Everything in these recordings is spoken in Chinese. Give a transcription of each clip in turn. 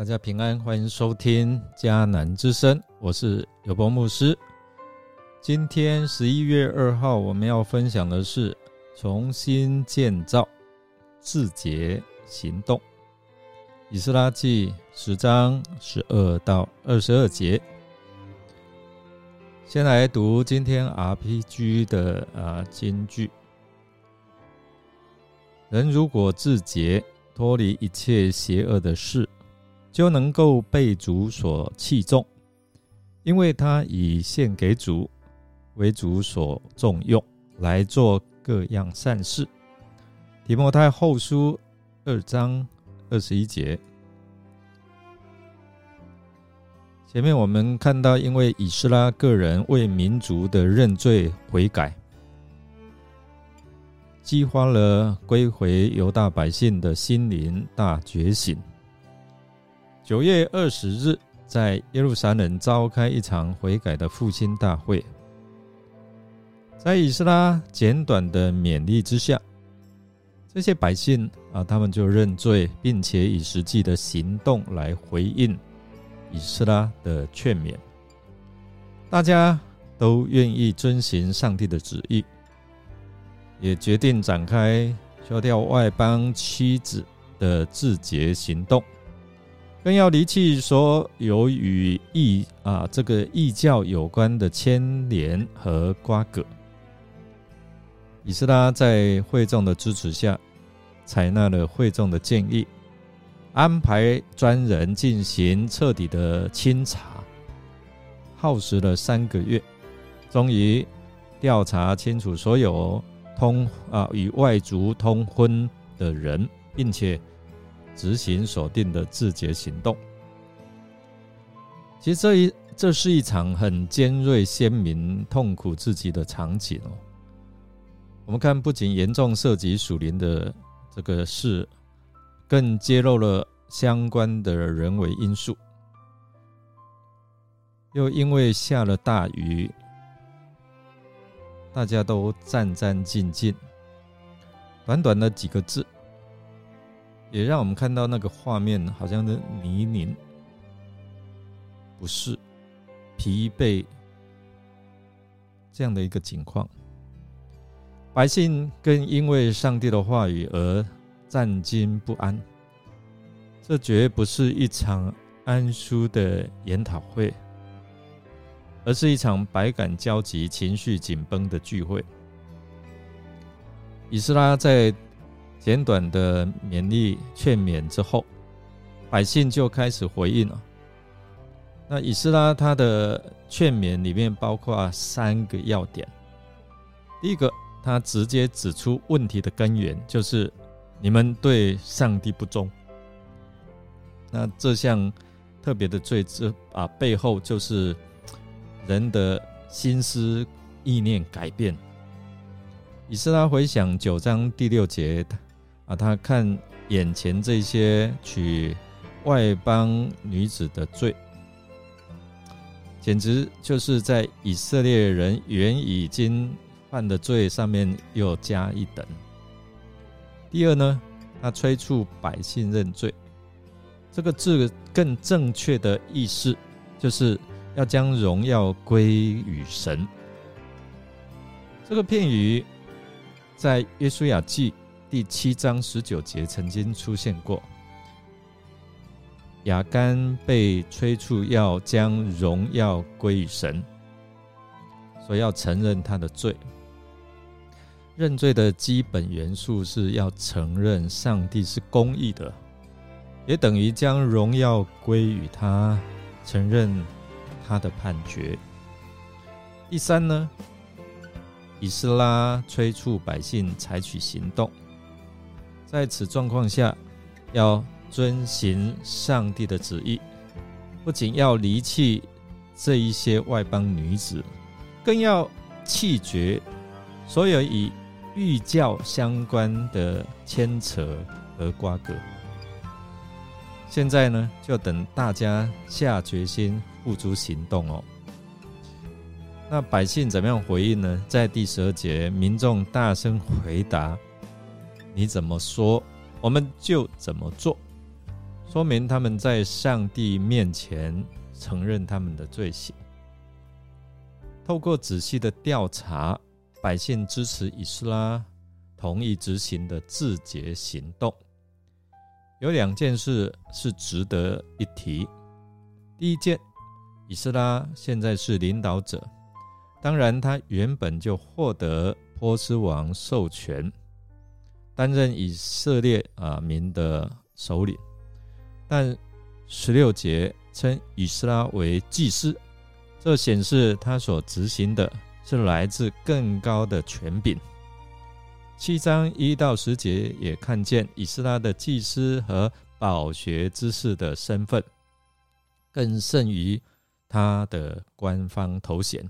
大家平安，欢迎收听迦南之声，我是有波牧师。今天十一月二号，我们要分享的是重新建造自洁行动。以斯拉记十章十二到二十二节。先来读今天 RPG 的啊金句：人如果自洁，脱离一切邪恶的事。就能够被主所器重，因为他以献给主为主所重用，来做各样善事。提摩太后书二章二十一节。前面我们看到，因为以斯拉个人为民族的认罪悔改，激发了归回犹大百姓的心灵大觉醒。九月二十日，在耶路撒冷召开一场悔改的复兴大会。在以斯拉简短的勉励之下，这些百姓啊，他们就认罪，并且以实际的行动来回应以斯拉的劝勉。大家都愿意遵行上帝的旨意，也决定展开消掉外邦妻子的自洁行动。更要离弃所有与异啊这个异教有关的牵连和瓜葛。以斯拉在会众的支持下，采纳了会众的建议，安排专人进行彻底的清查，耗时了三个月，终于调查清楚所有通啊与外族通婚的人，并且。执行锁定的自觉行动，其实这一这是一场很尖锐、鲜明、痛苦至极的场景哦。我们看，不仅严重涉及属灵的这个事，更揭露了相关的人为因素。又因为下了大雨，大家都战战兢兢。短短的几个字。也让我们看到那个画面，好像的泥泞、不适、疲惫这样的一个情况。百姓更因为上帝的话语而战惊不安。这绝不是一场安舒的研讨会，而是一场百感交集、情绪紧绷的聚会。以斯拉在。简短的勉励劝勉之后，百姓就开始回应了。那以斯拉他的劝勉里面包括三个要点。第一个，他直接指出问题的根源，就是你们对上帝不忠。那这项特别的罪之啊背后，就是人的心思意念改变。以斯拉回想九章第六节。啊，他看眼前这些娶外邦女子的罪，简直就是在以色列人原已经犯的罪上面又加一等。第二呢，他催促百姓认罪，这个字更正确的意思就是要将荣耀归于神。这个片语在约书亚记。第七章十九节曾经出现过，亚干被催促要将荣耀归于神，所以要承认他的罪。认罪的基本元素是要承认上帝是公义的，也等于将荣耀归于他，承认他的判决。第三呢，以斯拉催促百姓采取行动。在此状况下，要遵行上帝的旨意，不仅要离弃这一些外邦女子，更要弃绝所有与欲教相关的牵扯和瓜葛。现在呢，就等大家下决心付诸行动哦。那百姓怎么样回应呢？在第十二节，民众大声回答。你怎么说，我们就怎么做。说明他们在上帝面前承认他们的罪行。透过仔细的调查，百姓支持以斯拉同意执行的自洁行动。有两件事是值得一提。第一件，以斯拉现在是领导者，当然他原本就获得波斯王授权，担任以色列啊民的首领。但十六节称以斯拉为祭司，这显示他所执行的是来自更高的权柄。七章一到十节也看见以斯拉的祭司和饱学之士的身份，更胜于他的官方头衔。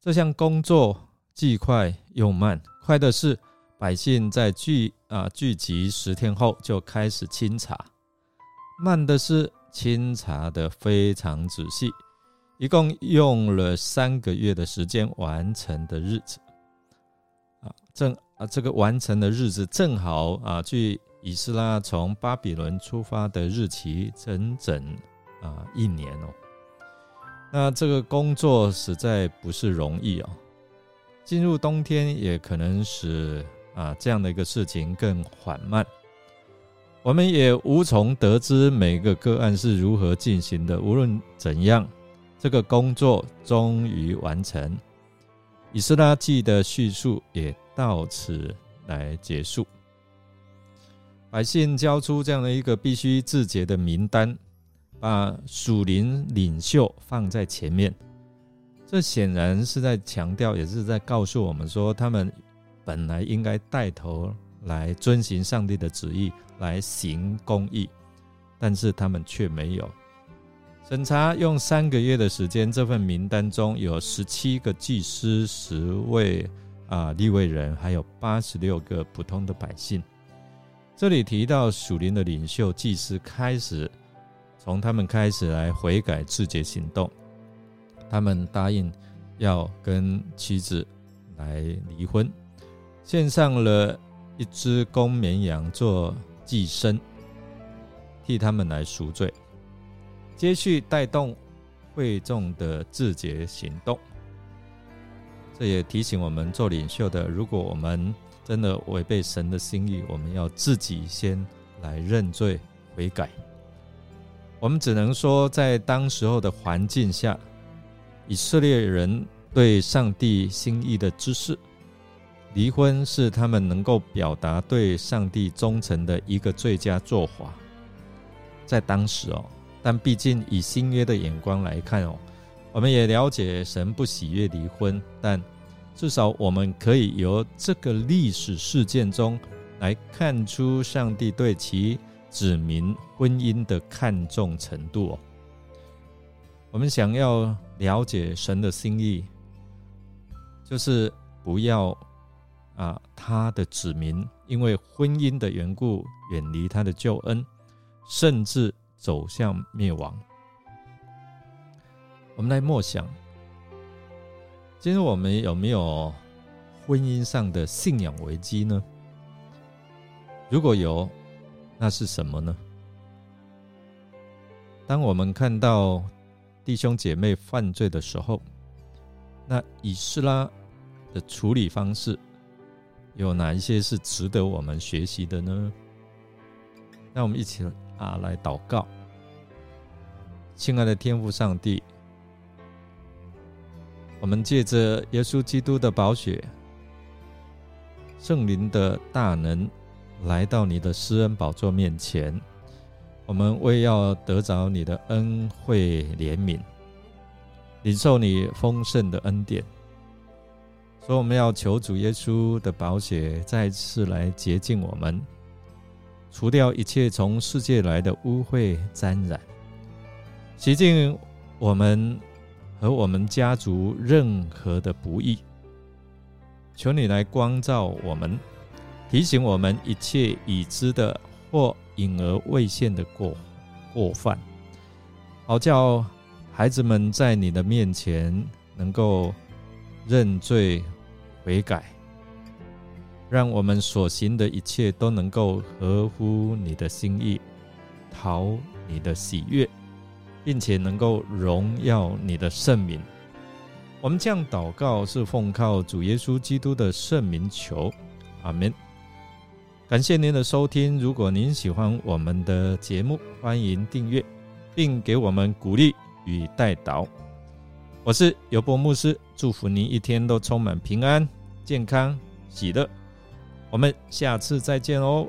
这项工作既快又慢，快的是百姓在聚啊聚集十天后就开始清查。慢的是清查的非常仔细，一共用了三个月的时间完成的日子，啊，正啊这个完成的日子正好啊，距以斯拉从巴比伦出发的日期整整啊一年哦。那这个工作实在不是容易哦。进入冬天也可能使啊这样的一个事情更缓慢。我们也无从得知每个个案是如何进行的。无论怎样，这个工作终于完成。以斯拉记的叙述也到此来结束。百姓交出这样的一个必须自洁的名单，把属灵领袖放在前面。这显然是在强调，也是在告诉我们说，他们本来应该带头来遵行上帝的旨意。来行公义，但是他们却没有审查。用三个月的时间，这份名单中有十七个祭司、十位啊立位人，还有八十六个普通的百姓。这里提到属灵的领袖祭司开始，从他们开始来悔改自觉行动。他们答应要跟妻子来离婚，献上了一只公绵羊做。寄生，替他们来赎罪，接续带动会众的自洁行动。这也提醒我们做领袖的，如果我们真的违背神的心意，我们要自己先来认罪悔改。我们只能说，在当时候的环境下，以色列人对上帝心意的知识。离婚是他们能够表达对上帝忠诚的一个最佳做法，在当时哦，但毕竟以新约的眼光来看哦，我们也了解神不喜悦离婚，但至少我们可以由这个历史事件中来看出上帝对其子民婚姻的看重程度。我们想要了解神的心意，就是不要。啊，他的子民因为婚姻的缘故远离他的救恩，甚至走向灭亡。我们来默想，今日我们有没有婚姻上的信仰危机呢？如果有，那是什么呢？当我们看到弟兄姐妹犯罪的时候，那以斯拉的处理方式。有哪一些是值得我们学习的呢？那我们一起啊来祷告，亲爱的天父上帝，我们借着耶稣基督的宝血、圣灵的大能，来到你的施恩宝座面前，我们为要得着你的恩惠怜悯，领受你丰盛的恩典。所以我们要求主耶稣的宝血再次来洁净我们，除掉一切从世界来的污秽沾染，洗净我们和我们家族任何的不义。求你来光照我们，提醒我们一切已知的或隐而未现的过过犯，好叫孩子们在你的面前能够认罪。悔改，让我们所行的一切都能够合乎你的心意，讨你的喜悦，并且能够荣耀你的圣名。我们这样祷告是奉靠主耶稣基督的圣名求，阿门。感谢您的收听。如果您喜欢我们的节目，欢迎订阅，并给我们鼓励与带导。我是尤博牧师，祝福您一天都充满平安、健康、喜乐。我们下次再见哦。